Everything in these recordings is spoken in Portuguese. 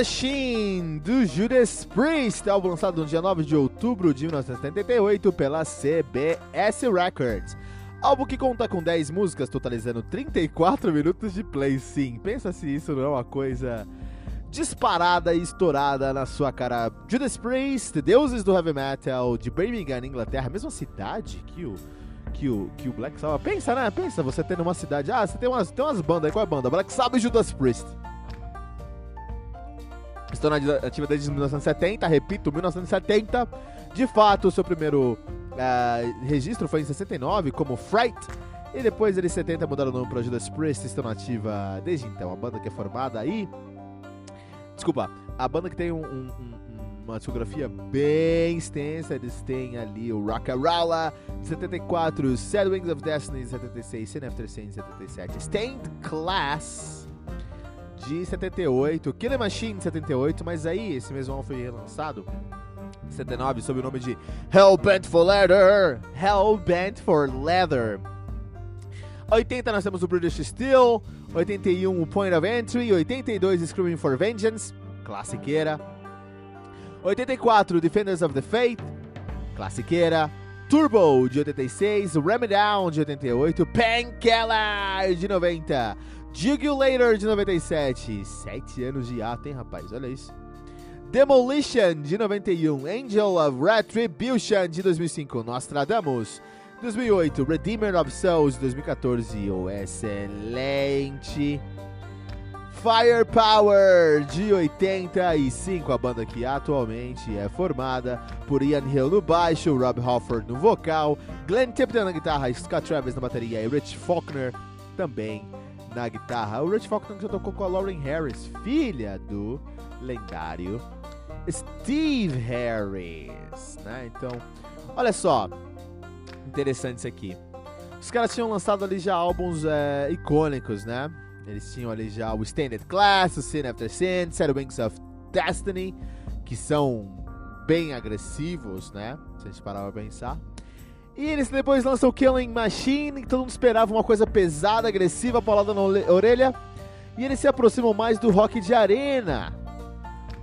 Machine, do Judas Priest, álbum lançado no dia 9 de outubro de 1978 pela CBS Records. Álbum que conta com 10 músicas, totalizando 34 minutos de play. Sim, pensa se isso não é uma coisa disparada e estourada na sua cara. Judas Priest, deuses do heavy metal de Birmingham, Inglaterra, mesma cidade que o que o, que o Black Sabbath. Pensa, né? Pensa você tendo uma cidade. Ah, você tem umas, tem umas bandas aí. Qual é a banda? Black Sabbath e Judas Priest. Estou na ativa desde 1970, repito, 1970. De fato, seu primeiro uh, registro foi em 69 como Fright. E depois eles 70 mudaram o nome para Judas Priest, estão na ativa desde então. A banda que é formada aí. Desculpa, a banda que tem um, um, um, uma discografia bem extensa. Eles têm ali o Rock'n'Rolla de 74, Sad Wings of Destiny de 76, Sin After Sin de 77, Stained Class de 78, Killer Machine de 78, mas aí esse mesmo álbum foi relançado em 79 sob o nome de Hellbent for Leather. Hellbent for Leather. 80 nós temos o British Steel, 81 o Point of Entry, 82 Screaming for Vengeance, classiqueira. 84 Defenders of the Faith, classiqueira. Turbo de 86, Ram Down de 88, Painkiller de 90. Jugulator de 97. Sete anos de ato, hein, rapaz? Olha isso. Demolition de 91. Angel of Retribution de 2005. Nostradamus. 2008. Redeemer of Souls de 2014. O excelente. Firepower de 85. A banda que atualmente é formada por Ian Hill no baixo, Rob Halford no vocal, Glenn Tipton na guitarra, Scott Travis na bateria e Rich Faulkner também na guitarra. O Rich Faulkner já tocou com a Lauren Harris, filha do lendário Steve Harris, né? Então, olha só, interessante isso aqui. Os caras tinham lançado ali já álbuns é, icônicos, né? Eles tinham ali já o Standard Class, o Sin After Sin, Shadow Wings of Destiny, que são bem agressivos, né? Se a gente parar pra pensar. E eles depois lançam Killing Machine, que todo mundo esperava uma coisa pesada, agressiva, paulada na orelha. E eles se aproximam mais do rock de arena.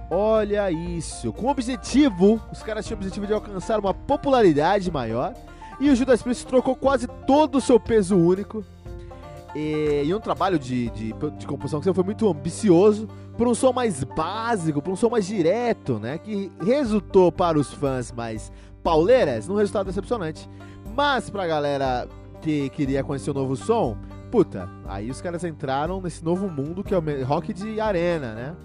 Olha isso. Com o objetivo, os caras tinham o objetivo de alcançar uma popularidade maior. E o Judas Priest trocou quase todo o seu peso único. E, e um trabalho de, de, de composição que foi muito ambicioso, por um som mais básico, por um som mais direto, né? Que resultou para os fãs mais pauleiras num resultado decepcionante. Mas pra galera que queria conhecer o novo som, puta, aí os caras entraram nesse novo mundo que é o rock de arena, né?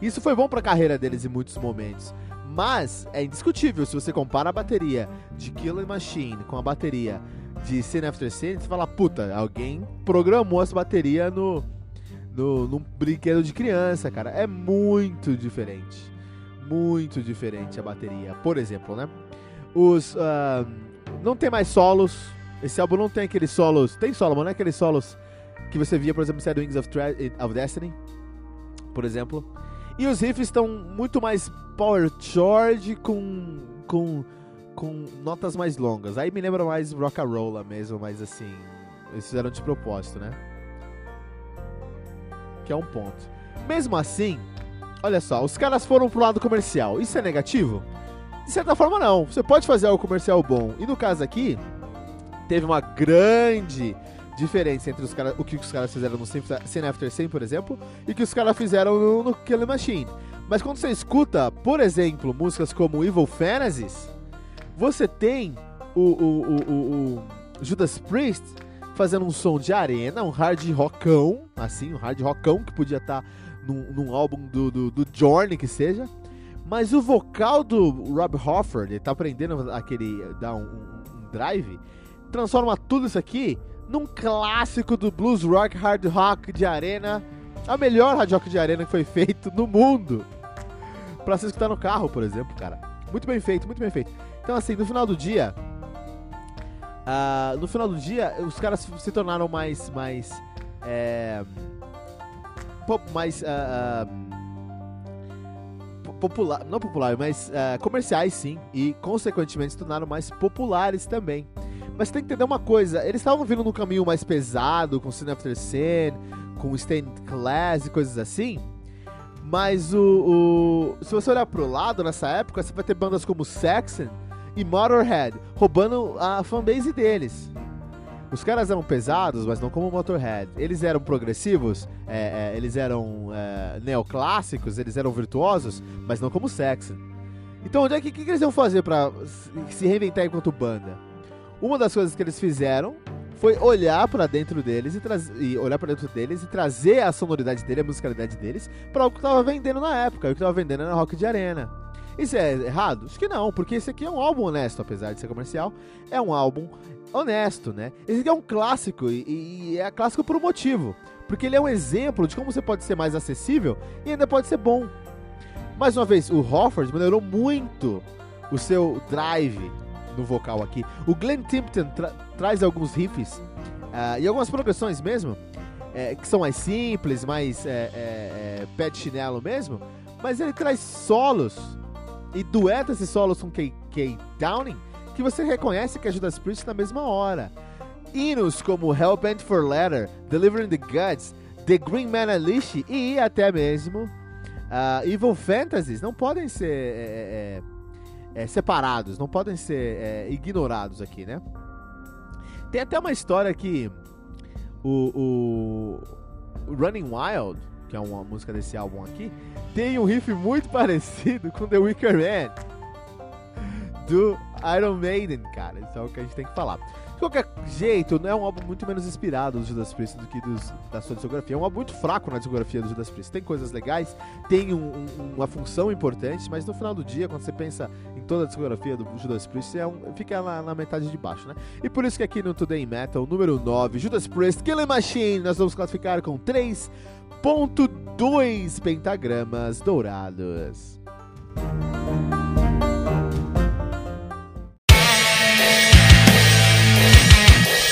Isso foi bom pra carreira deles em muitos momentos. Mas é indiscutível se você compara a bateria de Killer Machine com a bateria de Sin After Sin, você fala, puta, alguém programou essa bateria no, no, num brinquedo de criança, cara. É muito diferente. Muito diferente a bateria. Por exemplo, né? Os. Uh, não tem mais solos. Esse álbum não tem aqueles solos. Tem solo, mas não é aqueles solos que você via, por exemplo, no Wings of, of Destiny, por exemplo. E os riffs estão muito mais power chord com, com, com notas mais longas. Aí me lembra mais rock and roll mesmo, mas assim, eles fizeram de propósito, né? Que é um ponto. Mesmo assim, olha só, os caras foram pro lado comercial. Isso é negativo? De certa forma, não. Você pode fazer algo comercial bom. E no caso aqui, teve uma grande diferença entre os cara, o que os caras fizeram no Sin After Sin, por exemplo, e o que os caras fizeram no, no Killing Machine. Mas quando você escuta, por exemplo, músicas como Evil Fantasies, você tem o, o, o, o Judas Priest fazendo um som de arena, um hard rockão, assim, um hard rockão que podia estar tá num, num, álbum do, do, do Journey, que seja. Mas o vocal do Rob Hoffer, ele tá aprendendo aquele. dar um, um drive, transforma tudo isso aqui num clássico do blues rock, hard rock de arena, a melhor hard rock de arena que foi feito no mundo. Pra você escutar no carro, por exemplo, cara. Muito bem feito, muito bem feito. Então, assim, no final do dia, uh, no final do dia, os caras se tornaram mais, mais, é, mais uh, uh, popular, não popular, mas comerciais, sim, e consequentemente se tornaram mais populares também. Mas tem que entender uma coisa, eles estavam vindo num caminho mais pesado, com Sin After Sin, com Stained Class e coisas assim. Mas o, o, se você olhar pro lado nessa época, você vai ter bandas como Saxon e Motorhead roubando a fanbase deles. Os caras eram pesados, mas não como Motorhead. Eles eram progressivos, é, é, eles eram é, neoclássicos, eles eram virtuosos, mas não como Saxon. Então, onde é que, que, eles iam fazer para se reinventar enquanto banda? Uma das coisas que eles fizeram foi olhar para dentro deles e, e olhar para dentro deles e trazer a sonoridade dele, a musicalidade deles, para o que tava vendendo na época, o que tava vendendo na rock de arena. Isso é errado? Acho que não, porque esse aqui é um álbum honesto, apesar de ser comercial, é um álbum honesto, né? Esse aqui é um clássico e, e é clássico por um motivo, porque ele é um exemplo de como você pode ser mais acessível e ainda pode ser bom. Mais uma vez, o Hofford melhorou muito o seu drive, no vocal aqui. O Glenn Tipton tra traz alguns riffs uh, e algumas progressões mesmo, é, que são mais simples, mais é, é, pé de chinelo mesmo, mas ele traz solos e dueta esses solos com K.K. Downing que você reconhece que é Judas Priest na mesma hora. Hinos como Hellbent for Letter, Delivering the Guts, The Green Man Unleashed e até mesmo uh, Evil Fantasies não podem ser é, é, é, separados, não podem ser é, ignorados aqui, né? Tem até uma história que o, o Running Wild, que é uma música desse álbum aqui, tem um riff muito parecido com The Wicker Man do Iron Maiden, cara. Isso é o que a gente tem que falar. De qualquer jeito, não é um álbum muito menos inspirado do Judas Priest do que dos, da sua discografia. É um álbum muito fraco na discografia do Judas Priest. Tem coisas legais, tem um, um, uma função importante, mas no final do dia, quando você pensa em toda a discografia do Judas Priest, é um, fica na, na, metade de baixo, né? E por isso que aqui no Today Metal, número 9, Judas Priest, Killing Machine, nós vamos classificar com 3.2 pentagramas dourados.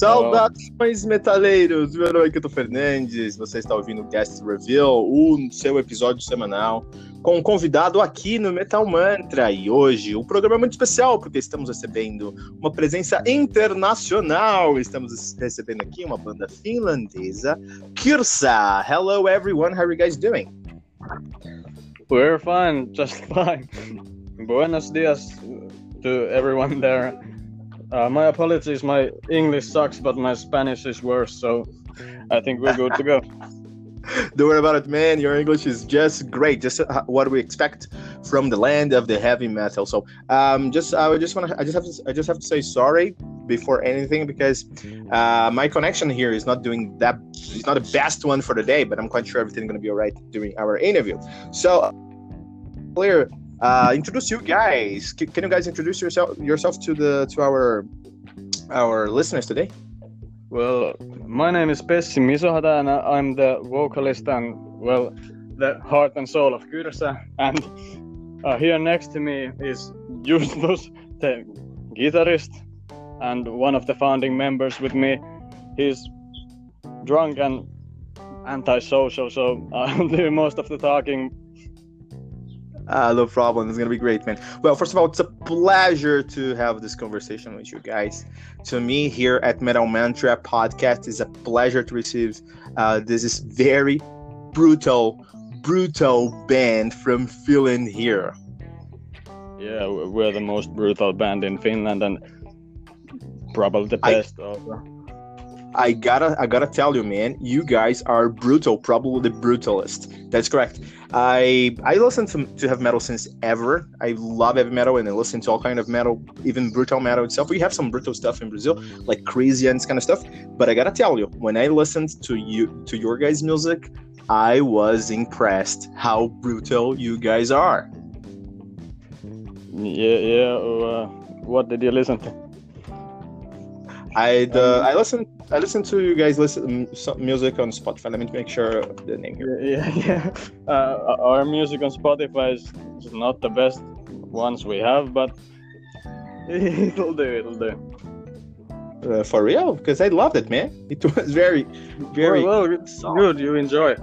Saudações, metaleiros! Meu nome é Kito Fernandes, você está ouvindo o Guest Reveal, o seu episódio semanal, com um convidado aqui no Metal Mantra. E hoje o programa é muito especial, porque estamos recebendo uma presença internacional. Estamos recebendo aqui uma banda finlandesa, Kirsa. Hello, everyone. How are you guys doing? We're fine, just fine. Buenos dias to everyone there. Uh, my apologies, my English sucks, but my Spanish is worse, so I think we're good to go. Don't worry about it, man. Your English is just great, just uh, what we expect from the land of the heavy metal. So, um, just I just want to, I just have to, I just have to say sorry before anything because uh, my connection here is not doing that. It's not the best one for the day, but I'm quite sure everything's gonna be alright during our interview. So, clear uh, introduce you guys. C- can you guys introduce yourself yourself to the to our our listeners today? Well, my name is Pessi Misohata, and I'm the vocalist and well, the heart and soul of Kyrsa. And uh, here next to me is Justus, the guitarist, and one of the founding members with me. He's drunk and antisocial, so I'll do most of the talking uh, no problem. It's gonna be great, man. Well, first of all, it's a pleasure to have this conversation with you guys. To me, here at Metal Mantra Podcast, is a pleasure to receive uh, this is very brutal, brutal band from Finland here. Yeah, we're the most brutal band in Finland and probably the best. I, also. I gotta, I gotta tell you, man, you guys are brutal, probably the brutalist. That's correct. I I listen to, to heavy metal since ever. I love heavy metal and I listen to all kind of metal, even brutal metal itself. We have some brutal stuff in Brazil, like crazy and this kind of stuff. But I gotta tell you, when I listened to you to your guys' music, I was impressed how brutal you guys are. Yeah, yeah. Uh, what did you listen to? I uh, I listened I listen to you guys listen some music on Spotify. Let me make sure the name here. Yeah, yeah. Uh, our music on Spotify is, not the best ones we have, but it'll do. It'll do. Uh, for real? Because I loved it, man. It was very, very well, well good. You enjoy.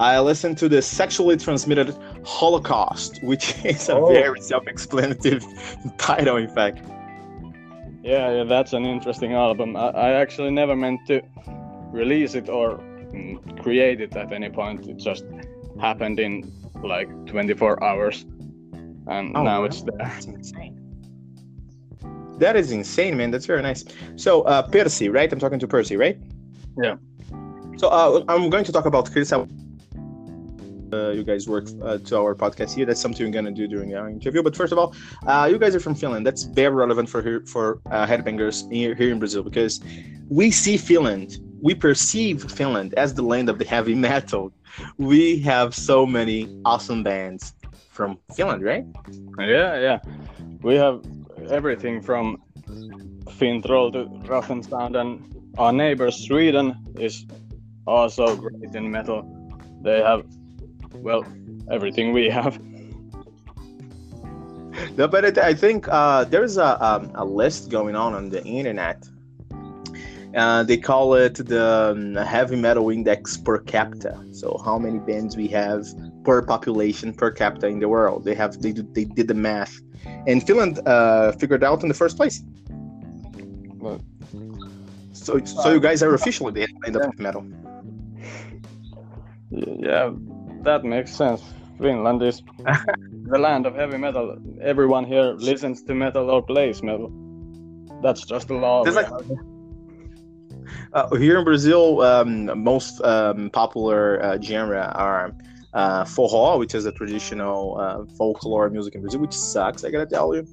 I listened to the sexually transmitted Holocaust, which is a oh. very self-explanatory title, in fact. Yeah, yeah, that's an interesting album. I, I actually never meant to release it or mm, create it at any point. It just happened in like 24 hours, and oh, now it's there. That's insane. That is insane, man. That's very nice. So, uh, Percy, right? I'm talking to Percy, right? Yeah. So, uh, I'm going to talk about Chris uh, you guys work uh, to our podcast here. That's something we're gonna do during our interview. But first of all, uh, you guys are from Finland. That's very relevant for here, for uh, headbangers here, here in Brazil because we see Finland, we perceive Finland as the land of the heavy metal. We have so many awesome bands from Finland, right? Yeah, yeah. We have everything from Finntroll to Rough and our neighbor Sweden is also great in metal. They have well, everything we have. No, but it, I think uh, there's a, um, a list going on on the internet. Uh, they call it the um, heavy metal index per capita. So how many bands we have per population per capita in the world? They have they do, they did the math, and Finland uh, figured out in the first place. Well, so so you guys are officially the end of metal. Yeah, that makes sense. Finland is the land of heavy metal. Everyone here listens to metal or plays metal. That's just the law. Like, uh, here in Brazil, um, most um, popular uh, genre are uh, forró, which is a traditional uh, folklore music in Brazil, which sucks, I gotta tell you.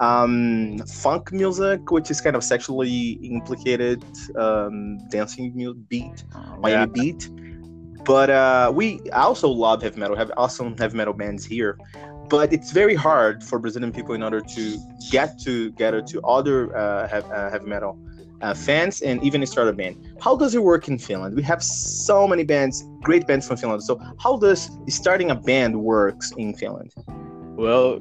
Um, funk music, which is kind of sexually implicated um, dancing beat, Miami yeah. beat but uh, we also love heavy metal, have awesome heavy metal bands here. But it's very hard for Brazilian people in order to get together to other uh, heavy, uh, heavy metal uh, fans and even start a band. How does it work in Finland? We have so many bands, great bands from Finland. So how does starting a band works in Finland? Well,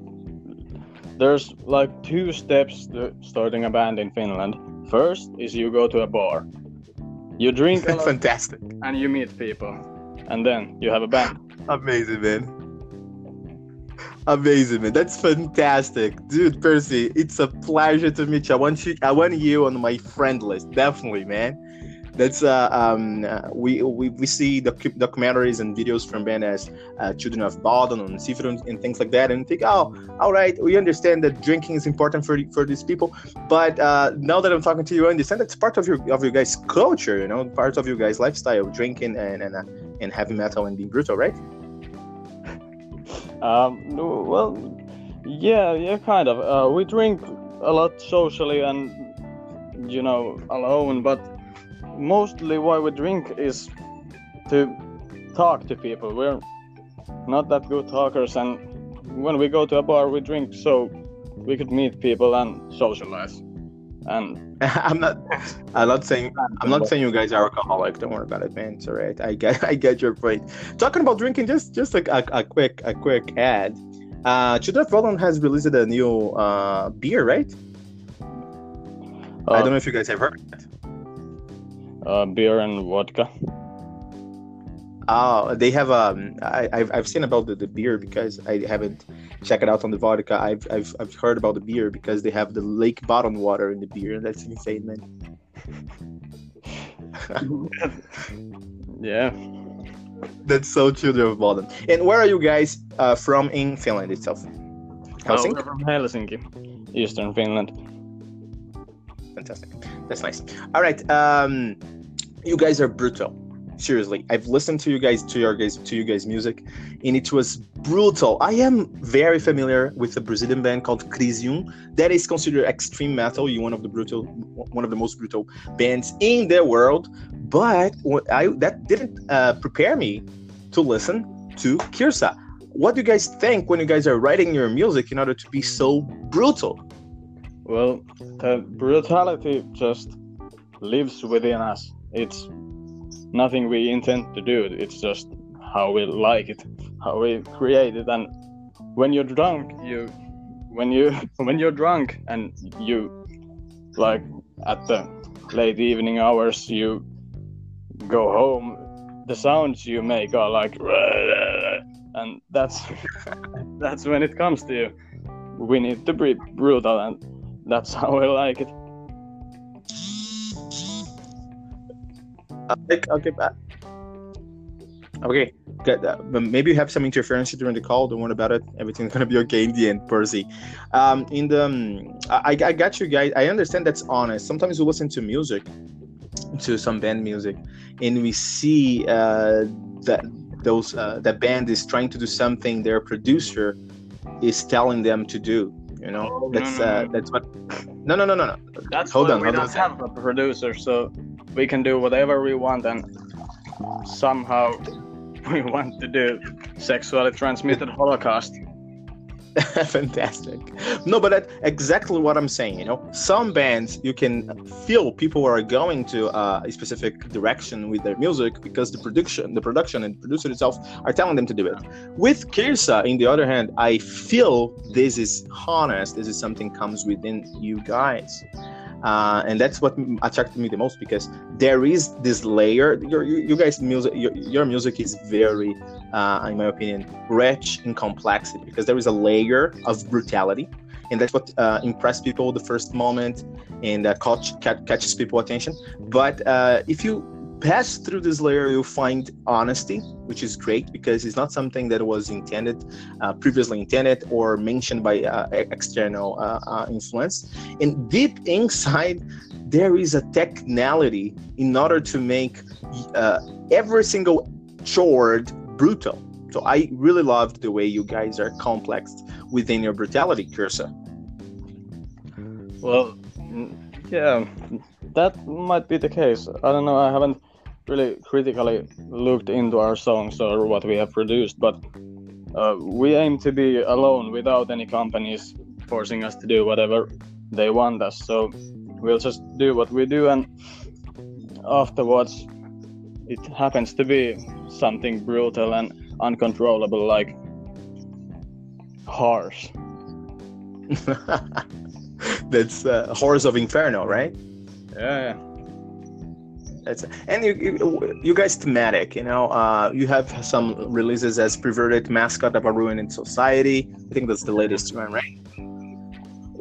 there's like two steps to starting a band in Finland. First is you go to a bar, you drink Fantastic. and you meet people, and then you have a band. Amazing, man. Amazing, man. That's fantastic, dude. Percy, it's a pleasure to meet you. I want you. I want you on my friend list, definitely, man. That's uh, um, uh, we, we we see docu- documentaries and videos from band as uh, Children of Bodom and Sifrun and things like that, and think, oh, all right, we understand that drinking is important for for these people, but uh, now that I'm talking to you, I understand that's part of your of your guys' culture, you know, part of your guys' lifestyle, drinking and and uh, and heavy metal and being brutal, right? Um, well, yeah, yeah, kind of. Uh, we drink a lot socially and, you know, alone, but mostly why we drink is to talk to people. We're not that good talkers, and when we go to a bar, we drink so we could meet people and socialize. And I'm not. I'm not saying. I'm not saying you guys are alcoholic. Don't worry about it, man. It's alright. I get. I get your point. Talking about drinking, just just like a, a quick a quick ad. Uh, Children of Bodom has released a new uh, beer, right? I uh, don't know if you guys have heard. That. Uh, beer and vodka. Oh, they have. Um, I, I've I've seen about the, the beer because I haven't checked it out on the vodka. I've I've I've heard about the beer because they have the lake bottom water in the beer. and That's insane, man. Yeah. That's so Children of Bodom. And where are you guys uh, from in Finland itself? Uh, Helsinki. we're from Helsinki, Eastern Finland. Fantastic. That's nice. All right. Um, you guys are brutal. Seriously, I've listened to you guys to your guys to you guys music, and it was brutal. I am very familiar with a Brazilian band called Crisium that is considered extreme metal. You one of the brutal, one of the most brutal bands in the world. But I that didn't uh, prepare me to listen to Kirsa. What do you guys think when you guys are writing your music in order to be so brutal? Well, the brutality just lives within us. It's nothing we intend to do. It's just how we like it, how we create it. And when you're drunk, you, when you, when you're drunk and you, like at the late evening hours, you go home. The sounds you make are like, and that's that's when it comes to you. We need to be brutal, and that's how I like it. Okay, okay, bye. Okay, good. Uh, maybe you have some interference during the call. Don't worry about it. Everything's gonna be okay in the end, Percy. Um, in the, um, I, I got you guys. I understand that's honest. Sometimes we listen to music, to some band music, and we see uh, that those uh, that band is trying to do something their producer is telling them to do. You know, Oh, no, that's no, uh, no. that's what. No, no, no, no, no. That's Hold on, we don't on. have a producer, so we can do whatever we want, and somehow we want to do sexually transmitted Holocaust. Fantastic. No, but that's exactly what I'm saying. You know, some bands you can feel people are going to uh, a specific direction with their music because the production, the production and producer itself are telling them to do it. With Kirsa, in the other hand, I feel this is honest. This is something comes within you guys. Uh, and that's what attracted me the most because there is this layer. Your, you, guys' music, your, your music is very uh, in my opinion, rich in complexity because there is a layer of brutality, and that's what uh, impressed people the first moment and uh, catch, catch, catches people attention. But uh, if you pass through this layer, you'll find honesty, which is great because it's not something that was intended, uh, previously intended, or mentioned by uh, external uh, uh, influence. And deep inside, there is a technicality in order to make uh, every single chord brutal. So I really loved the way you guys are complex within your brutality, Cursa. Well, yeah, that might be the case. I don't know. I haven't really critically looked into our songs or what we have produced, but uh, we aim to be alone without any companies forcing us to do whatever they want us. So we'll just do what we do, and afterwards, it happens to be something brutal and uncontrollable, like harsh. That's uh, Horrors of Inferno, right? Yeah, yeah. That's and you, you, you guys thematic. You know, uh, you have some releases as perverted mascot of a ruined society. I think that's the latest one, right?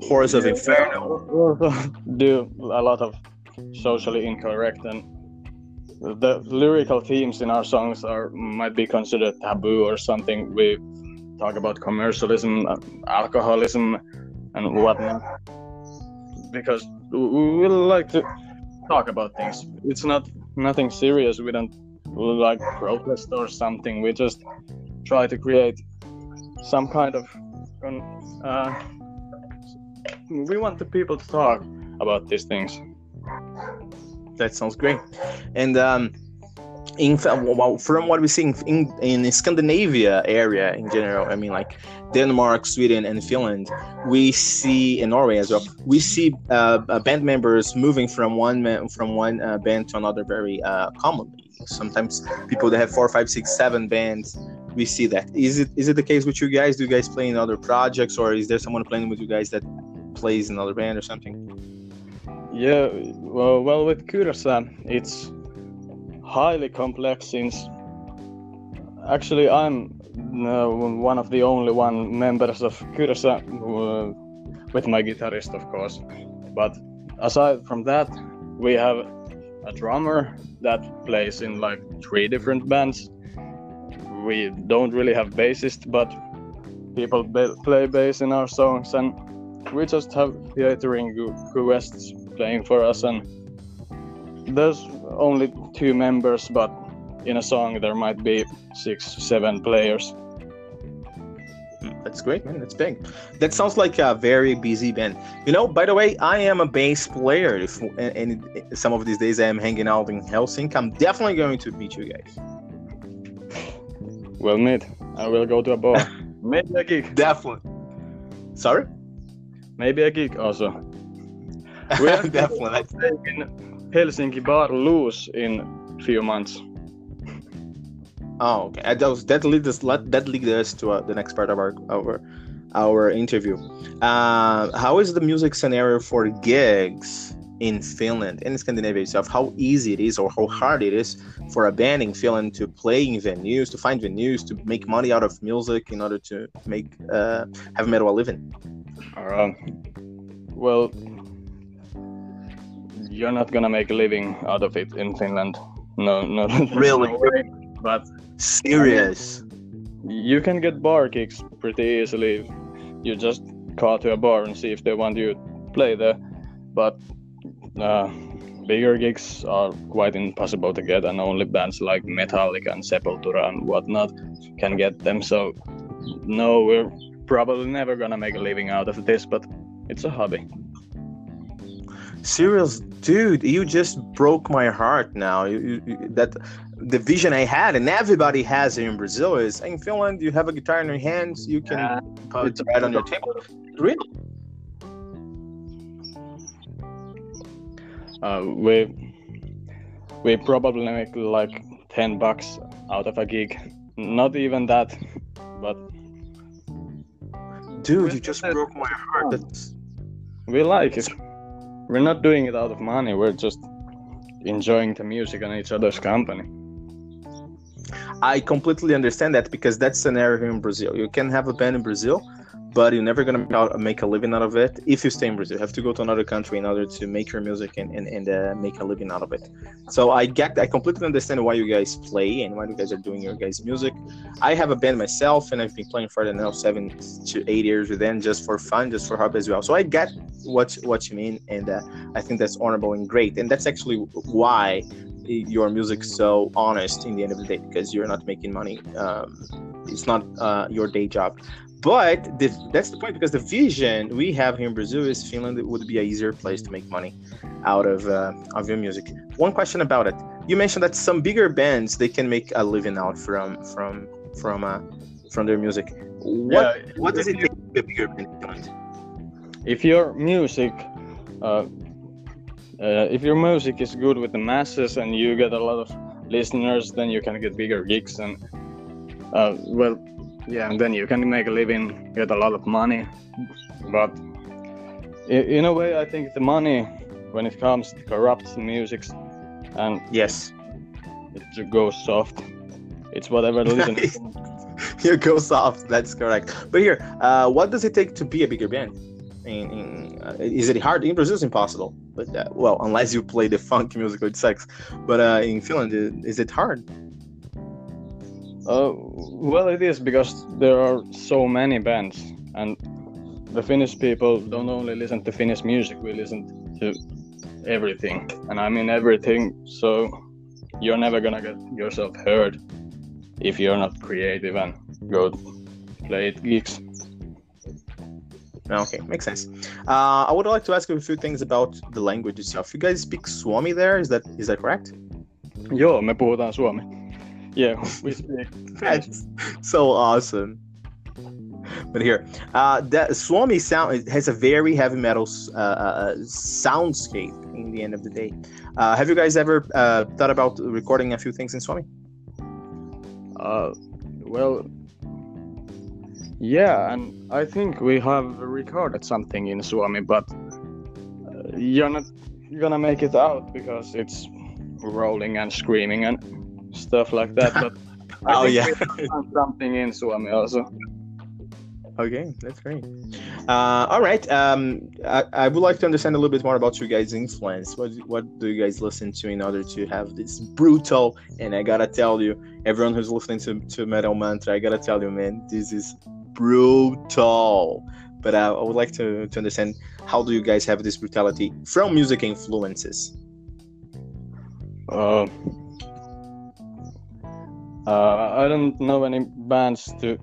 Horrors of Inferno. do a lot of socially incorrect and the lyrical themes in our songs are might be considered taboo or something. We talk about commercialism, uh, alcoholism, and whatnot because we we like to talk about things. It's not nothing serious. We don't like protest or something. We just try to create some kind of. Uh, we want the people to talk about these things. That sounds great. And um, in well, from what we see in, in in Scandinavia area in general, I mean like Denmark, Sweden, and Finland, we see in Norway as well. We see uh, uh, band members moving from one man, from one uh, band to another very uh, commonly. Sometimes people that have four, five, six, seven bands, we see that. Is it is it the case with you guys? Do you guys play in other projects, or is there someone playing with you guys that plays another band or something? Yeah, well, well with Kurasan, it's highly complex since actually I'm uh, one of the only one members of Kyrsa uh, with my guitarist, of course. But aside from that, we have a drummer that plays in like three different bands. We don't really have bassist, but people play bass in our songs, and we just have theatering guests playing for us. And there's only two members, but in a song there might be six, seven players. That's great, man. That's big. That sounds like a very busy band. You know, by the way, I am a bass player. If and, and some of these days I am hanging out in Helsinki, I'm definitely going to meet you guys. We'll meet. I will go to a bar. Maybe a gig. Definitely. Sorry. Maybe a gig also. We are definitely. in Helsinki bar loose in few months. Oh, okay. Uh, That was that leads us that leads us to uh, the next part of our our our interview. Uh, how is the music scenario for gigs in Finland in Scandinavia itself? How easy it is, or how hard it is for a band in Finland to play in venues, to find venues, to make money out of music in order to make uh, heavy metal a living? Um, well, you're not gonna make a living out of it in Finland. No, no. Really? no. But Serious. you can get bar gigs pretty easily. You just call to a bar and see if they want you to play there. But uh, bigger gigs are quite impossible to get, and only bands like Metallica and Sepultura and whatnot can get them. So, no, we're probably never gonna make a living out of this, but it's a hobby. Serious, dude. You just broke my heart. Now you, you, you- that the vision I had, and everybody has it in Brazil, is in Finland. You have a guitar in your hands. You can Uh, put it right on your table. Really? Uh, we we probably make like ten bucks out of a gig. Not even that, but Dude, you just broke my heart. That's we like it. We're not doing it out of money. We're just enjoying the music and each other's company. I completely understand that because that's scenario here in Brazil. You can have a band in Brazil, but you're never gonna make a living out of it if you stay in Brazil. You have to go to another country in order to make your music and and, and uh, make a living out of it. So I get, I completely understand why you guys play and why you guys are doing your guys' music. I have a band myself, and I've been playing for I don't seven to eight years with them just for fun, just for hobby as well. So I get what what you mean, and uh, I think that's honorable and great, and that's actually why your music's so honest in the end of the day because you're not making money. Um, it's not uh, your day job. But the, that's the point because the vision we have here in Brazil is Finland would be a easier place to make money out of uh, of your music. One question about it: you mentioned that some bigger bands they can make a living out from from from uh, from their music. What Yeah, what does if it take to be a bigger band? If your music, uh, uh, if your music is good with the masses and you get a lot of listeners, then you can get bigger gigs. And uh, well, yeah, and then you can make a living, get a lot of money. But in a way, I think the money, when it comes to corrupts music, and Yes. it goes soft. It's whatever the listener. you go soft. That's correct. But here, uh, what does it take to be a bigger band? In, in, uh, is it hard? In Brazil, it's impossible. But uh, well, unless you play the funk music, which sucks. But uh, in Finland, is it hard? Uh, well, it is because there are so many bands, and the Finnish people don't only listen to Finnish music; we listen to everything, and I mean everything. So you're never gonna get yourself heard if you're not creative and go play at gigs. Okay, makes sense. Uh, I would like to ask you a few things about the language itself. You guys speak Suomi there? Is that is that correct? Joo, me puhutaan suomi. Yeah, we speak. That's so awesome. But here, uh, that Swami sound has a very heavy metal uh, uh, soundscape. In the end of the day, uh, have you guys ever uh, thought about recording a few things in Swami? Uh, well, yeah, and I think we have recorded something in Suomi, but uh, you're not gonna make it out because it's rolling and screaming and stuff like that. But I Oh, yeah. we have done something in Suomi also. Okay, that's great. Uh, all right. Um, I, I would like to understand a little bit more about you guys' influence. What what do you guys listen to in order to have this brutal? And I gotta tell you, everyone who's listening to, to Metal Mantra, I gotta tell you, man, this is brutal. But uh, I would like to, to understand how do you guys have this brutality from music influences? Uh, uh, I don't know any bands to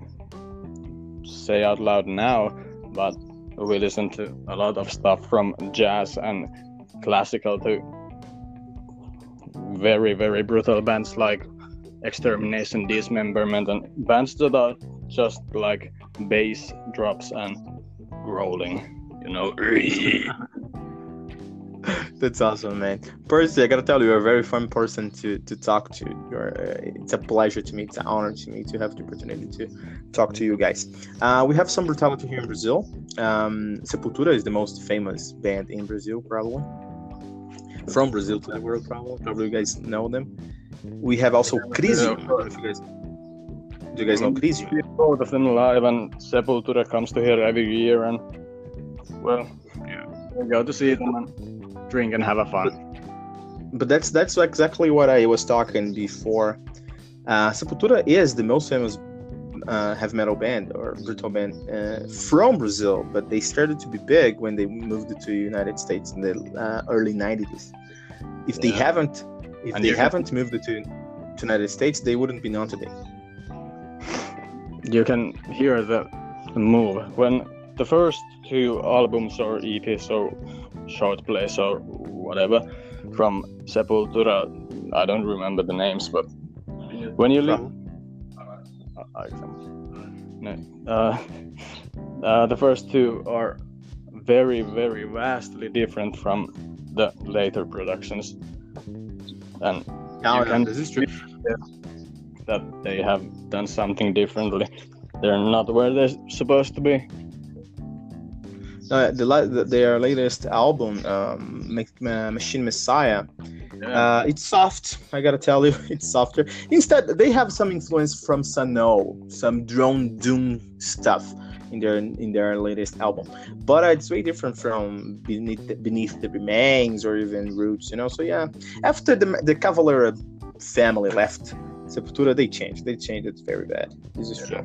say out loud now, but we listen to a lot of stuff from jazz and classical to very, very brutal bands like Extermination, Dismemberment, and bands that are just like bass drops and growling, you know. That's awesome, man. Percy, I gotta tell you, you're a very fun person to to talk to. You're, uh, it's a pleasure to me. It's an honor to me to have the opportunity to talk to you guys. Uh, we have some brutality here in Brazil. Um, Sepultura is the most famous band in Brazil, probably. From Brazil to the world, probably. Probably you guys know them. We have also Crisium. I don't know if you guys, do you guys know Crisium? see both of them live, and Sepultura comes to here every year, and well, we go to see them and drink and have a fun. but that's that's exactly what I was talking before. Uh, Sepultura is the most famous uh, heavy metal band or brutal band uh, from Brazil, but they started to be big when they moved to the United States in the uh, early '90s. If they Yeah. haven't, if And they haven't moved to to United States, they wouldn't be known today. You can hear the move when the first two albums or EPs or short plays or whatever from Sepultura. I don't remember the names, but when you listen. No. Uh, uh, the first two are very, very vastly different from the later productions, and You can- this is true. that they have done something differently. They're not where they're supposed to be. Uh, the, the their latest album, um, Ma- Ma- Machine Messiah, Uh, it's soft. I gotta tell you, it's softer. Instead, they have some influence from Sano, some drone doom stuff in their in their latest album, but uh, it's way different from beneath the, beneath the remains or even roots. You know, so yeah. After the the Cavalera family left Sepultura, they changed. They changed. it very bad. This is true.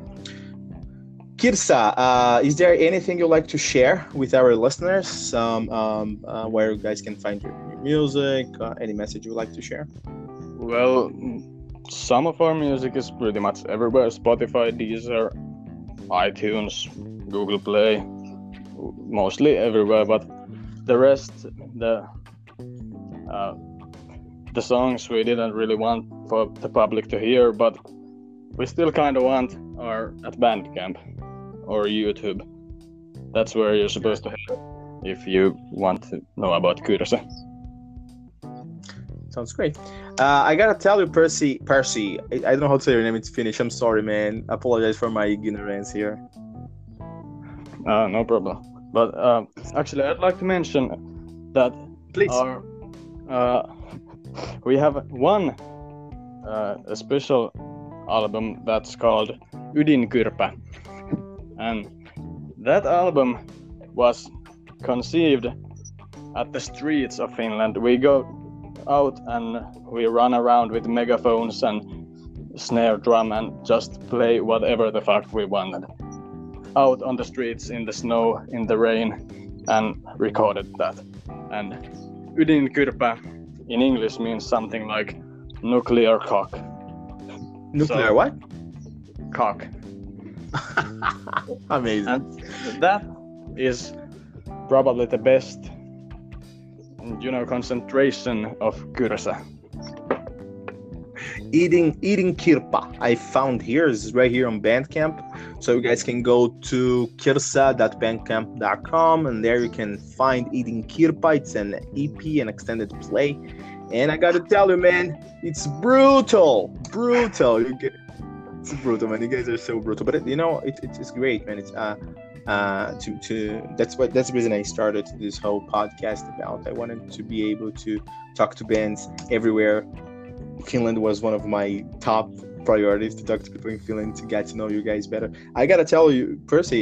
Kirsa, uh, is there anything you'd like to share with our listeners? Um, um, uh, where you guys can find your, your music? Uh, any message you'd like to share? Well, some of our music is pretty much everywhere Spotify, Deezer, iTunes, Google Play, mostly everywhere, but the rest, the uh, the songs we didn't really want for the public to hear, but we still kind of want are at Bandcamp or YouTube. That's where you're supposed to head if you want to know about Kyrse. Sounds great. Uh, I gotta tell you, Percy. Percy, I, I don't know how to say your name. It's Finnish. I'm sorry, man. I apologize for my ignorance here. Uh, no problem. But uh, actually, I'd like to mention that Please. our uh, we have one uh, a special album that's called Ydinkyrpä, and that album was conceived at the streets of Finland. We go out and we run around with megaphones and snare drum and just play whatever the fuck we wanted. Out on the streets in the snow in the rain and recorded that. And ydinkyrpä in english means something like nuclear cock Nuclear So- what? cock Amazing. and that is probably the best you know concentration of kyrsä eating eating kirpa I found here is right here on Bandcamp. So you guys can go to kirsa.bandcamp.com and there you can find eating kirpa. It's an EP, an extended play. And I gotta tell you, man, it's brutal, brutal. You get, it's brutal, man. You guys are so brutal, but you know, it, it's, it's great, man. It's uh, uh, to to that's what that's the reason I started this whole podcast about. I wanted to be able to talk to bands everywhere Finland was one of my top priorities to talk to people in Finland to get to know you guys better. I gotta tell you, Percy,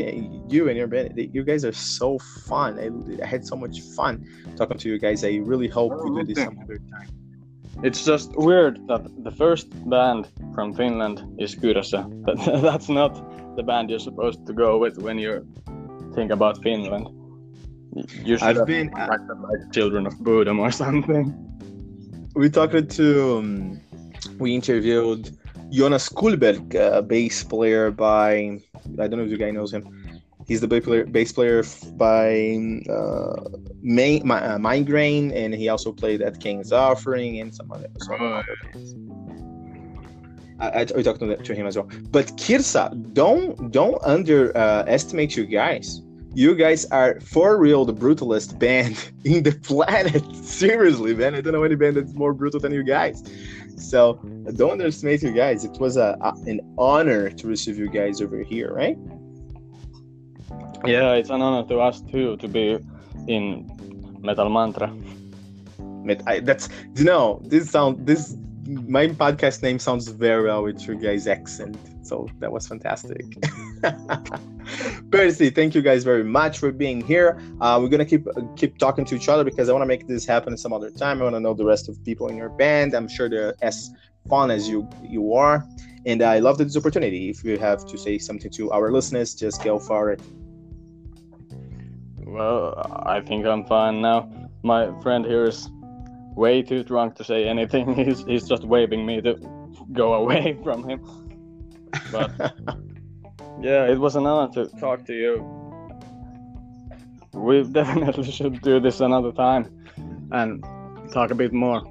you and your band, you guys are so fun. I, I had so much fun talking to you guys. I really hope we do this some other time. it's just weird that the first band from finland is kyrsä that, that's not the band you're supposed to go with when you think about finland you should I've have been- contacted, like children of Bodom or something We talked to, um, we interviewed Jonas Kullberg, uh, bass player by, I don't know if you guy knows him. He's the bass player, bass player by uh, May, Mi- uh, Migraine, and he also played at King's Offering and some other. Some bands. I, I, talked to, to him as well. But Kirsa, don't don't underestimate you guys. You guys are for real the brutalist band in the planet. Seriously, man. I don't know any band that's more brutal than you guys. So don't underestimate you guys. It was a, a an honor to receive you guys over here, right? yeah it's an honor to us too to be in metal mantra But I, that's you know this sound this my podcast name sounds very well with your guys' accent. So that was fantastic. Percy, thank you guys very much for being here. Uh, we're gonna keep keep talking to each other because I want to make this happen some other time. I want to know the rest of people in your band. I'm sure they're as fun as you you are, and I love this opportunity. If you have to say something to our listeners, just go for it. well i think i'm fine now my friend here is way too drunk to say anything he's, he's just waving me to go away from him but Yeah, it was an honor to talk to you. We definitely should do this another time and talk a bit more.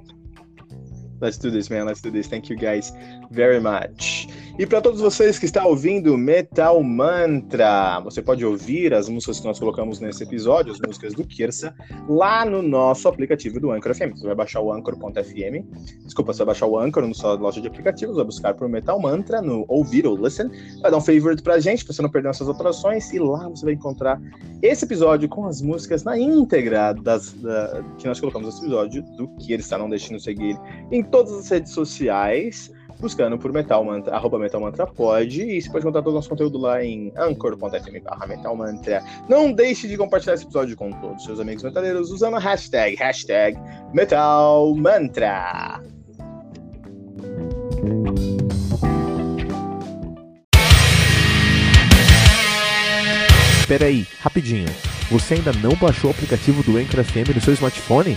Let's do this, man. Let's do this. Thank you guys very much. E para todos vocês que estão ouvindo Metal Mantra, você pode ouvir as músicas que nós colocamos nesse episódio, as músicas do Kirsa, lá no nosso aplicativo do Anchor FM. Você vai baixar o Anchor.fm. Desculpa, você vai baixar o Anchor na sua loja de aplicativos, vai buscar por Metal Mantra no ouvir ou listen, vai dar um favorite pra gente, pra você não perder nossas operações, e lá você vai encontrar esse episódio com as músicas na íntegra das, da- que nós colocamos nesse episódio do Kirsa. Não deixe de nos seguir em todas as redes sociais, buscando por Metal Mantra, arroba Metal Mantra pode, e você pode encontrar todo o nosso conteúdo lá em anchor.fm barra Metal Mantra. Não deixe de compartilhar esse episódio com todos os seus amigos metaleiros usando a hashtag, hashtag Metal Mantra. Peraí, rapidinho. Você ainda não baixou o aplicativo do Anchor FM no seu smartphone?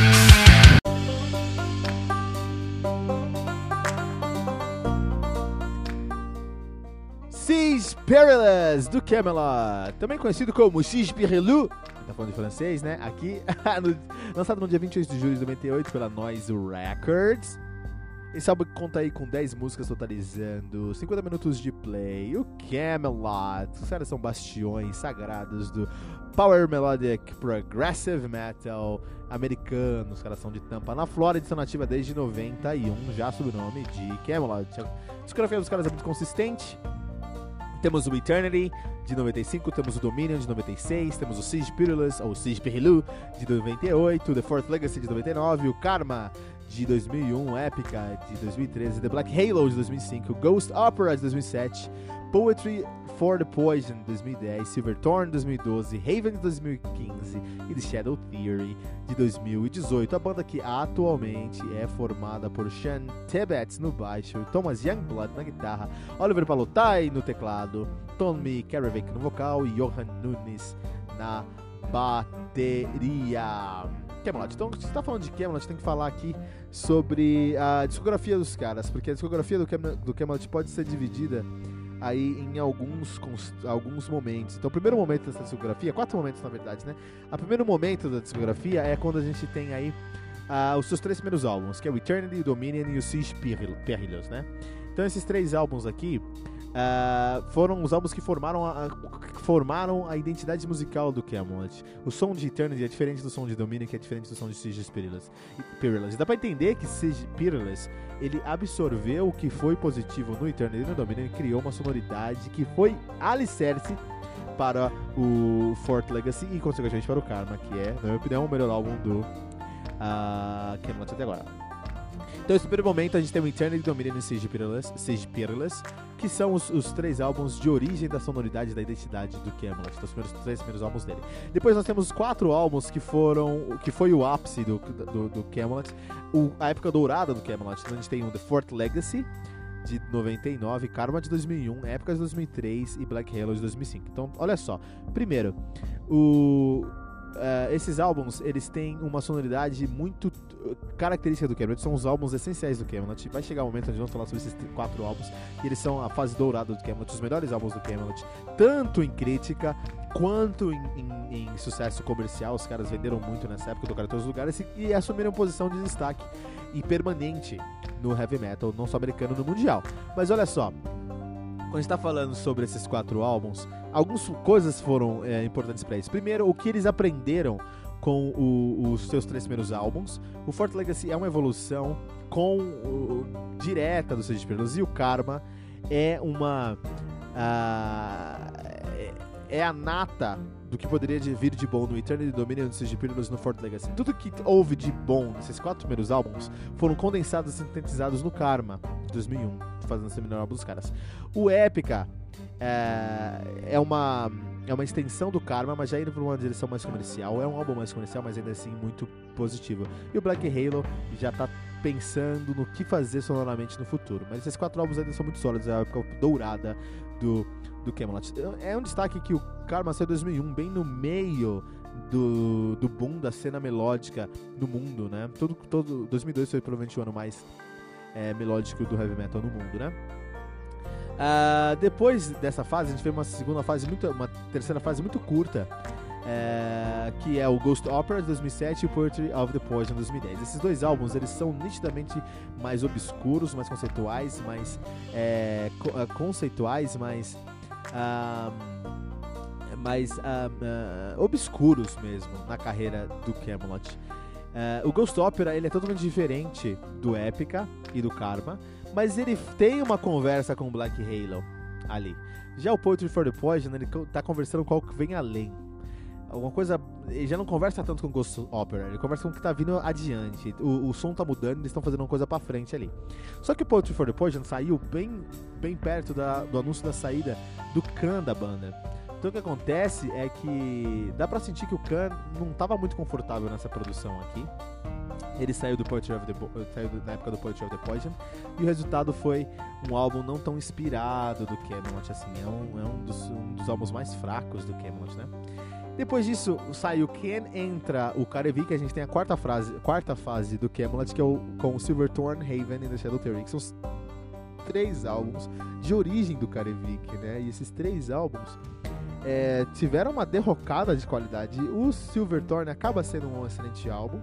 Perilous, do Camelot, também conhecido como Cis Perilou, tá falando de francês, né? Aqui, no, lançado no dia 28 de julho de 98 pela Noise Records. Esse álbum conta aí com 10 músicas totalizando 50 minutos de play. O Camelot, os caras são bastiões sagrados do Power Melodic Progressive Metal americano. Os caras são de Tampa na Flórida são nativa desde 91, já sob o nome de Camelot. A discografia dos caras é muito consistente. Temos o Eternity de 95, temos o Dominion de 96, temos o Siege Perilous, ou Siege Perilou de 98, The Fourth Legacy de 99, o Karma de 2001, Epica de 2013, The Black Halo de 2005, Ghost Opera de 2007, Poetry for the Poison de 2010, Silverthorn de 2012, Haven de 2015 e The Shadow Theory de 2018. A banda que atualmente é formada por Sean Tibbets no baixo, Thomas Youngblood na guitarra, Oliver Palotai no teclado, Tommy Karevic no vocal e Johan Nunes na bateria. Camelot. Então, se você tá falando de Camelot, tem que falar aqui sobre a discografia dos caras, porque a discografia do, do Camelot pode ser dividida aí em alguns, alguns momentos. Então, o primeiro momento dessa discografia, quatro momentos na verdade, né? O primeiro momento da discografia é quando a gente tem aí uh, os seus três primeiros álbuns, que é o Eternity, Dominion e o Siege Perilous, né? Então, esses três álbuns aqui Uh, foram os álbuns que formaram a, formaram a identidade musical do Camelot. O som de Eternity é diferente do som de Dominion, que é diferente do som de Siege Perilous. E dá pra entender que Siege Perilous ele absorveu o que foi positivo no Eternity e no Dominion e criou uma sonoridade que foi alicerce para o Fort Legacy e, consequentemente, para o Karma, que é, na minha opinião, o melhor álbum do uh, Camelot até agora. Então, nesse primeiro momento, a gente tem o Eternity, Dominion e Siege Perilous, Siege Perilous que são os, os, três álbuns de origem da sonoridade da identidade do Camelot, então, os primeiros, três primeiros álbuns dele. Depois nós temos quatro álbuns que foram, que foi o ápice do, do, do Camelot, o, a época dourada do Camelot. Então a gente tem o The Fourth Legacy, de 99, Karma de 2001, Época de 2003 e Black Halo de 2005. Então, olha só. Primeiro, o, Uh, esses álbuns, eles têm uma sonoridade muito característica do Camelot, são os álbuns essenciais do Camelot. Vai chegar o um momento onde vamos falar sobre esses quatro álbuns, e eles são a fase dourada do Camelot, os melhores álbuns do Camelot, tanto em crítica quanto em, em, em sucesso comercial. Os caras venderam muito nessa época, tocaram em todos os lugares e, e assumiram posição de destaque e permanente no heavy metal, não só americano, no mundial. Mas olha só, quando a gente está falando sobre esses quatro álbuns, algumas coisas foram é, importantes para eles. Primeiro, o que eles aprenderam com o, os seus três primeiros álbuns. O Fort Legacy é uma evolução com o, direta do Sage Perilous e o Karma é uma uh, é a nata do que poderia vir de bom no Eternity Dominion, no Sage Perilous no Fort Legacy. Tudo que houve de bom nesses quatro primeiros álbuns foram condensados e sintetizados no Karma de 2001, fazendo álbum dos caras. O Epica é, é uma é uma extensão do Karma, mas já indo para uma direção mais comercial. É um álbum mais comercial, mas ainda assim muito positivo. E o Black Halo já está pensando no que fazer sonoramente no futuro. Mas esses quatro álbuns ainda são muito sólidos, é a época dourada do, do Camelot. É um destaque que o Karma saiu em 2001, bem no meio do, do boom da cena melódica no mundo, né? Todo, todo, 2002 foi provavelmente o ano mais é, melódico do heavy metal no mundo, né? Uh, depois dessa fase, a gente fez uma segunda fase, muito, uma terceira fase muito curta, uh, que é o Ghost Opera de 2007 e o Poetry of the Poison de 2010. Esses dois álbuns eles são nitidamente mais obscuros, mais conceituais, mais é, uh, conceituais, mais mais obscuros mesmo na carreira do Camelot. O Ghost Opera ele é totalmente diferente do Epica e do Karma mas ele tem uma conversa com o Black Halo ali. Já o Poetry for the Poison, ele tá conversando com algo que vem além. alguma coisa. Ele já não conversa tanto com o Ghost Opera, ele conversa com o que tá vindo adiante. O, o som tá mudando, eles estão fazendo uma coisa pra frente ali. Só que o Poetry for the Poison saiu bem, bem perto da- do anúncio da saída do Khan da banda. Então o que acontece é que dá pra sentir que o Khan não tava muito confortável nessa produção aqui. Ele saiu do Poetry of the Bo- saiu na época do Poetry of the Poison e o resultado foi um álbum não tão inspirado do Camelot assim, é um, é um, dos, um dos álbuns mais fracos do Camelot, né? Depois disso, sai o Ken, entra o Karevi, a gente tem a quarta, frase, quarta fase do Camelot, que é o, com o Silverthorn, Haven e The Shadow Theory, que são os três álbuns de origem do Karevik, né? E esses três álbuns é, tiveram uma derrocada de qualidade. O Silverthorn acaba sendo um excelente álbum.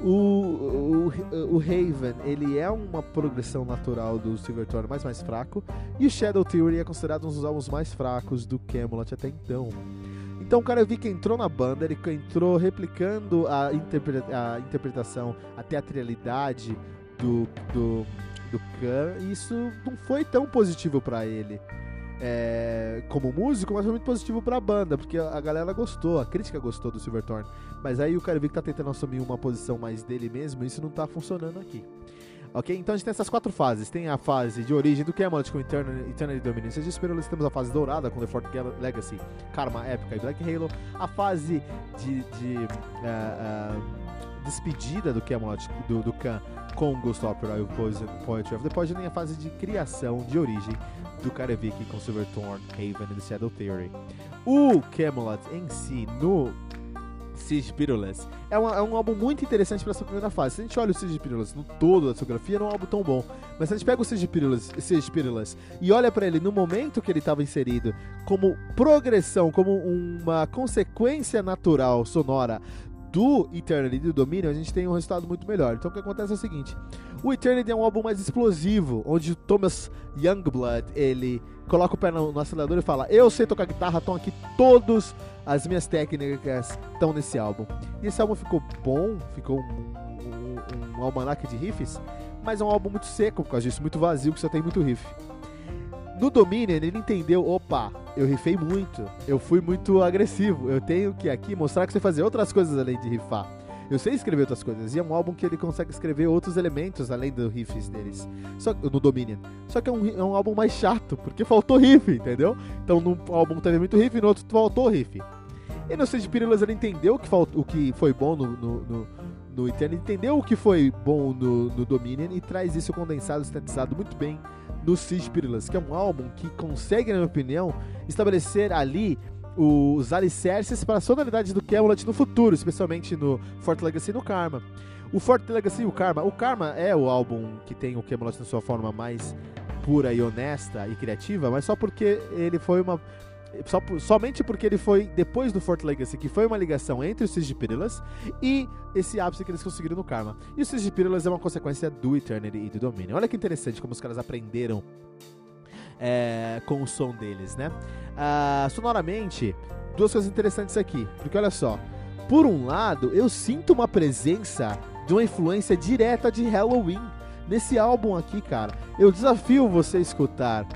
O, o, o Haven, ele é uma progressão natural do Silverthorn, mas mais fraco. E o Shadow Theory é considerado um dos álbuns mais fracos do Camelot até então. Então o Karevik entrou na banda, ele entrou replicando a, interpre- a interpretação, a teatralidade do, do, do Khan, e isso não foi tão positivo pra ele é, como músico, mas foi muito positivo pra banda, porque a galera gostou, a crítica gostou do Silverthorn. Mas aí o Karevik tá tentando assumir uma posição mais dele mesmo, e isso não tá funcionando aqui. Ok? Então a gente tem essas quatro fases. Tem a fase de origem do Camelot com Eternity, Eternity Dominance de Spirulus. Temos a fase dourada com The Gal- Legacy, Karma, Épica e Black Halo. A fase de, de ah, ah, despedida do Camelot, do, do Khan, com Ghost Opera e o Poison, Poetry of the Poison. E a fase de criação, de origem do Karevik com Silverthorn, Haven e The Shadow Theory. O Camelot em si, no Siege é, é um álbum muito interessante para essa primeira fase. Se a gente olha o Siege no todo da discografia, não é um álbum tão bom. Mas se a gente pega o Siege Pitiless e olha para ele no momento que ele estava inserido, como progressão, como uma consequência natural sonora do Eternity e do Dominion, a gente tem um resultado muito melhor. Então o que acontece é o seguinte: o Eternity é um álbum mais explosivo, onde Thomas Youngblood ele coloca o pé no, no acelerador e fala: Eu sei tocar guitarra, estão aqui todas as minhas técnicas estão nesse álbum. E esse álbum ficou bom, ficou um, um, um almanac de riffs, mas é um álbum muito seco por causa disso, muito vazio, que só tem muito riff. No Dominion, ele entendeu, opa, eu rifei muito, eu fui muito agressivo, eu tenho que aqui mostrar que você fazer outras coisas além de rifar. Eu sei escrever outras coisas, e é um álbum que ele consegue escrever outros elementos além dos riffs deles, só, no Dominion. Só que é um, é um álbum mais chato, porque faltou riff, entendeu? Então num álbum teve muito riff, no outro faltou riff. E no Sage Pirillas ele entendeu o que, o que foi bom no, no, no, no Eternity, entendeu o que foi bom no, no Dominion e traz isso condensado, sintetizado muito bem no Siege Pirillas, que é um álbum que consegue, na minha opinião, estabelecer ali os alicerces para a sonoridade do Camelot no futuro, especialmente no Fort Legacy e no Karma. O Fort Legacy e o Karma, o Karma é o álbum que tem o Camelot na sua forma mais pura e honesta e criativa, mas só porque ele foi uma só somente porque ele foi depois do Fort Legacy, que foi uma ligação entre o Siege Pirillas e esse ápice que eles conseguiram no Karma. E o Siege Pirillas é uma consequência do Eternity e do Dominion. Olha que interessante como os caras aprenderam é, com o som deles, né? Ah, sonoramente, duas coisas interessantes aqui. Porque olha só, por um lado, eu sinto uma presença de uma influência direta de Halloween nesse álbum aqui, cara. Eu desafio você a escutar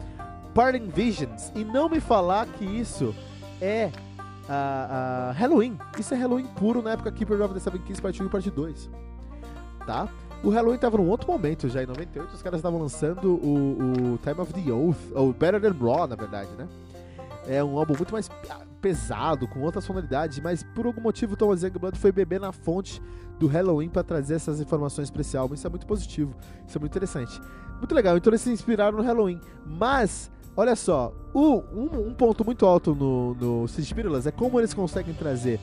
Parting Visions e não me falar que isso é ah, ah, Halloween. Isso é Halloween puro na época Keeper of the Seven Kings Parte 1 e Parte 2. Tá? O Halloween tava num outro momento já, em 98, os caras estavam lançando o, o Time of the Oath, ou Better Than Raw, na verdade, né? É um álbum muito mais pesado, com outra sonoridade, mas por algum motivo Thomas Youngblood foi beber na fonte do Halloween para trazer essas informações pra esse álbum. Isso é muito positivo, isso é muito interessante. Muito legal, então eles se inspiraram no Halloween. Mas, olha só, o- um, um ponto muito alto no, no Siege Pirillas é como eles conseguem trazer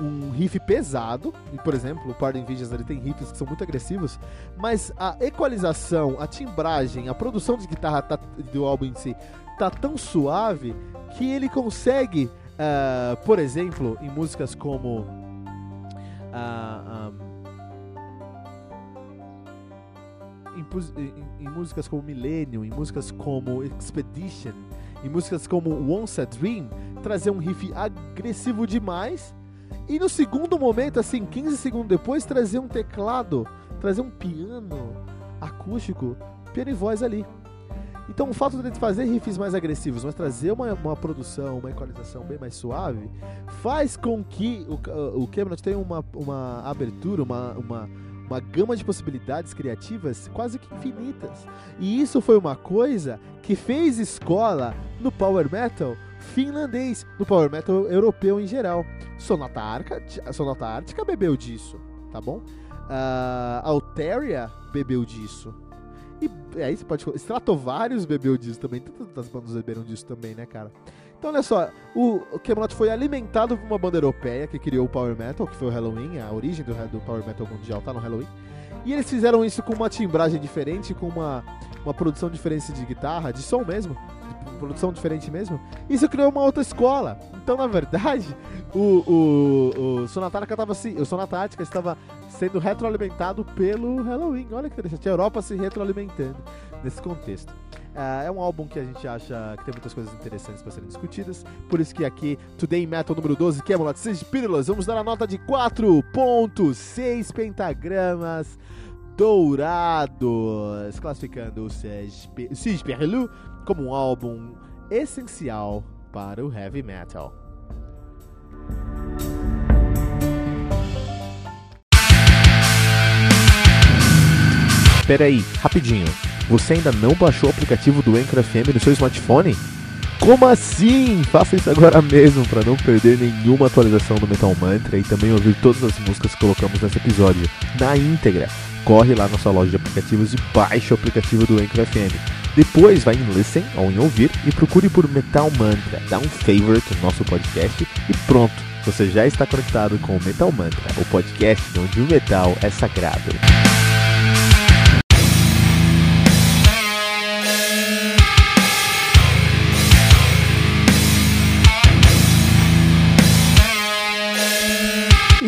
um riff pesado, e por exemplo, o Pardon Visions ele tem riffs que são muito agressivos, mas a equalização, a timbragem, a produção de guitarra tá- do álbum em si tá tão suave que ele consegue, ah, por exemplo, em músicas como ah, ah, em, em- em músicas como Millennium, em músicas como Expedition, em músicas como Once a Dream, trazer um riff agressivo demais e no segundo momento, assim, 15 segundos depois, trazer um teclado, trazer um piano acústico, piano e voz ali. Então o fato de fazer riffs mais agressivos, mas trazer uma, uma produção, uma equalização bem mais suave, faz com que o, o Camelot tenha uma, uma abertura, uma, uma, uma gama de possibilidades criativas quase que infinitas. E isso foi uma coisa que fez escola no Power Metal finlandês, no Power Metal europeu em geral. Sonata Ártica, Sonata Ártica bebeu disso, tá bom? Uh, Alteria bebeu disso. E aí você pode. Stratovarius bebeu disso também. Todas as bandas beberam disso também, né, cara? Então, olha só, o, o Camelot foi alimentado por uma banda europeia que criou o Power Metal, que foi o Halloween, a origem do, do Power Metal mundial tá no Halloween. E eles fizeram isso com uma timbragem diferente, com uma, uma produção diferente de guitarra, de som mesmo, produção diferente mesmo. Isso criou uma outra escola. Então, na verdade, o, o, o Sonatática estava assim, o Sonatática estava sendo retroalimentado pelo Halloween. Olha que interessante, a Europa se retroalimentando nesse contexto. Uh, é um álbum que a gente acha que tem muitas coisas interessantes para serem discutidas. Por isso que aqui, Today Metal número 12, Camelot 6 Pílulas, vamos dar a nota de 4.6 pentagramas dourados, classificando o Cis Perlu como um álbum essencial para o heavy metal. Peraí, rapidinho. Você ainda não baixou o aplicativo do Anchor FM no seu smartphone? Como assim? Faça isso agora mesmo para não perder nenhuma atualização do Metal Mantra e também ouvir todas as músicas que colocamos nesse episódio na íntegra. Corre lá na sua loja de aplicativos e baixe o aplicativo do Anchor FM. Depois vai em Listen ou em Ouvir e procure por Metal Mantra. Dá um favorite no nosso podcast e pronto. Você já está conectado com o Metal Mantra, o podcast onde o metal é sagrado.